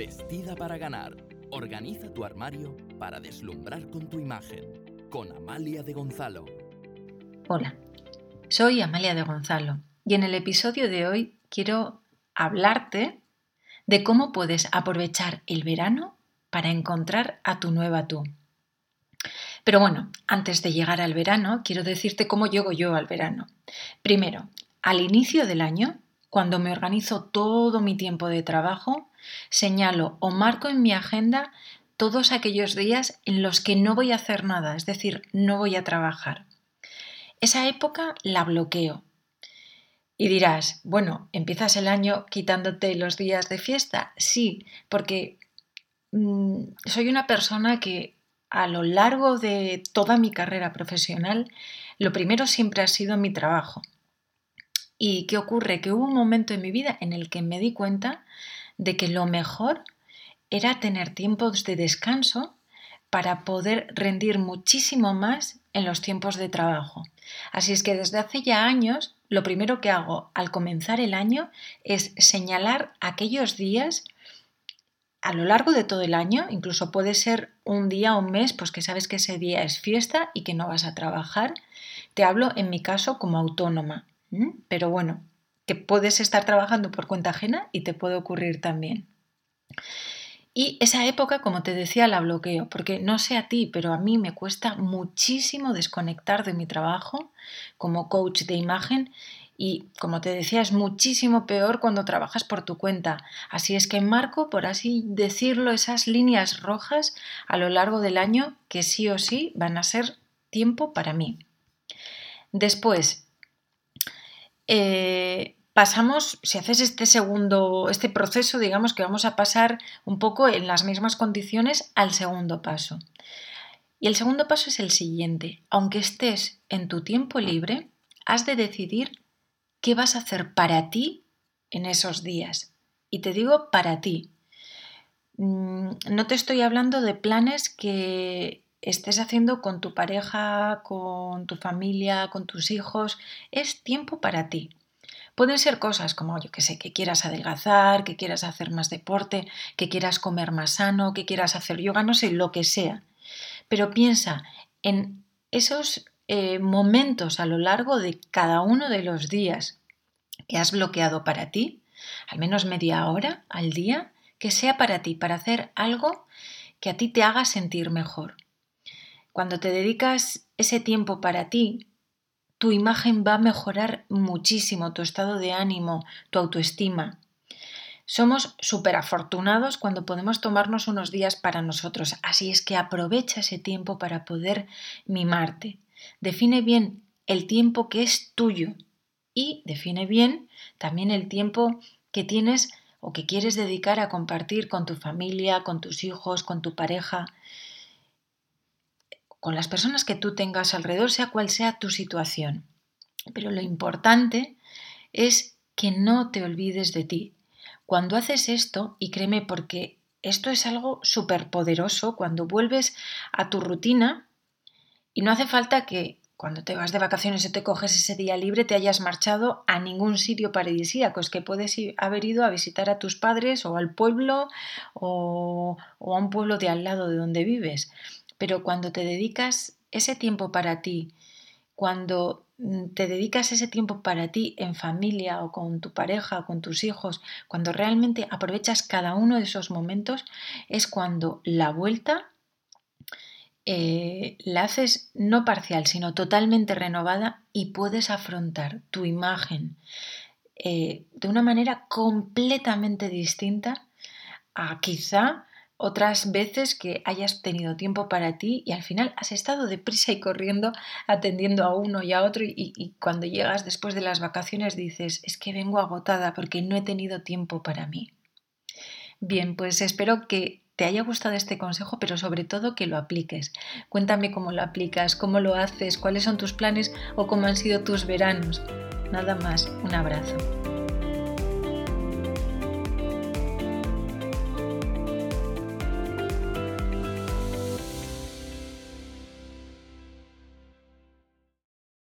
Vestida para ganar. Organiza tu armario para deslumbrar con tu imagen. Con Amalia de Gonzalo. Hola, soy Amalia de Gonzalo y en el episodio de hoy quiero hablarte de cómo puedes aprovechar el verano para encontrar a tu nueva tú. Pero bueno, antes de llegar al verano, quiero decirte cómo llego yo al verano. Primero, al inicio del año, cuando me organizo todo mi tiempo de trabajo, señalo o marco en mi agenda todos aquellos días en los que no voy a hacer nada, es decir, no voy a trabajar. Esa época la bloqueo. Y dirás, bueno, ¿empiezas el año quitándote los días de fiesta? Sí, porque mm, soy una persona que a lo largo de toda mi carrera profesional, lo primero siempre ha sido mi trabajo. ¿Y qué ocurre? Que hubo un momento en mi vida en el que me di cuenta de que lo mejor era tener tiempos de descanso para poder rendir muchísimo más en los tiempos de trabajo. Así es que desde hace ya años, lo primero que hago al comenzar el año es señalar aquellos días a lo largo de todo el año, incluso puede ser un día o un mes, pues que sabes que ese día es fiesta y que no vas a trabajar. Te hablo en mi caso como autónoma, pero bueno, que puedes estar trabajando por cuenta ajena y te puede ocurrir también. Y esa época, como te decía, la bloqueo, porque no sé a ti, pero a mí me cuesta muchísimo desconectar de mi trabajo como coach de imagen y como te decía, es muchísimo peor cuando trabajas por tu cuenta. Así es que marco, por así decirlo, esas líneas rojas a lo largo del año que sí o sí van a ser tiempo para mí. Después, eh, pasamos, si haces este segundo, este proceso, digamos que vamos a pasar un poco en las mismas condiciones al segundo paso. Y el segundo paso es el siguiente. Aunque estés en tu tiempo libre, has de decidir qué vas a hacer para ti en esos días. Y te digo para ti. Mm, no te estoy hablando de planes que estés haciendo con tu pareja, con tu familia, con tus hijos. Es tiempo para ti. Pueden ser cosas como, yo que sé, que quieras adelgazar, que quieras hacer más deporte, que quieras comer más sano, que quieras hacer yoga, no sé, lo que sea. Pero piensa en esos eh, momentos a lo largo de cada uno de los días que has bloqueado para ti, al menos media hora al día, que sea para ti, para hacer algo que a ti te haga sentir mejor. Cuando te dedicas ese tiempo para ti, tu imagen va a mejorar muchísimo, tu estado de ánimo, tu autoestima. Somos súper afortunados cuando podemos tomarnos unos días para nosotros, así es que aprovecha ese tiempo para poder mimarte. Define bien el tiempo que es tuyo y define bien también el tiempo que tienes o que quieres dedicar a compartir con tu familia, con tus hijos, con tu pareja, con las personas que tú tengas alrededor, sea cual sea tu situación. Pero lo importante es que no te olvides de ti. Cuando haces esto, y créeme porque esto es algo súper poderoso, cuando vuelves a tu rutina, y no hace falta que cuando te vas de vacaciones o te coges ese día libre te hayas marchado a ningún sitio paradisíaco, es que puedes haber ido a visitar a tus padres o al pueblo o, o a un pueblo de al lado de donde vives. Pero cuando te dedicas ese tiempo para ti, cuando mm, te dedicas ese tiempo para ti en familia o con tu pareja o con tus hijos, cuando realmente aprovechas cada uno de esos momentos, es cuando la vuelta eh, la haces no parcial, sino totalmente renovada y puedes afrontar tu imagen eh, de una manera completamente distinta a quizá otras veces que hayas tenido tiempo para ti y al final has estado deprisa y corriendo atendiendo a uno y a otro y, y, cuando llegas después de las vacaciones dices es que vengo agotada porque no he tenido tiempo para mí. Bien, pues espero que te haya gustado este consejo, pero sobre todo que lo apliques. Cuéntame cómo lo aplicas, cómo lo haces, cuáles son tus planes o cómo han sido tus veranos. Nada más, un abrazo.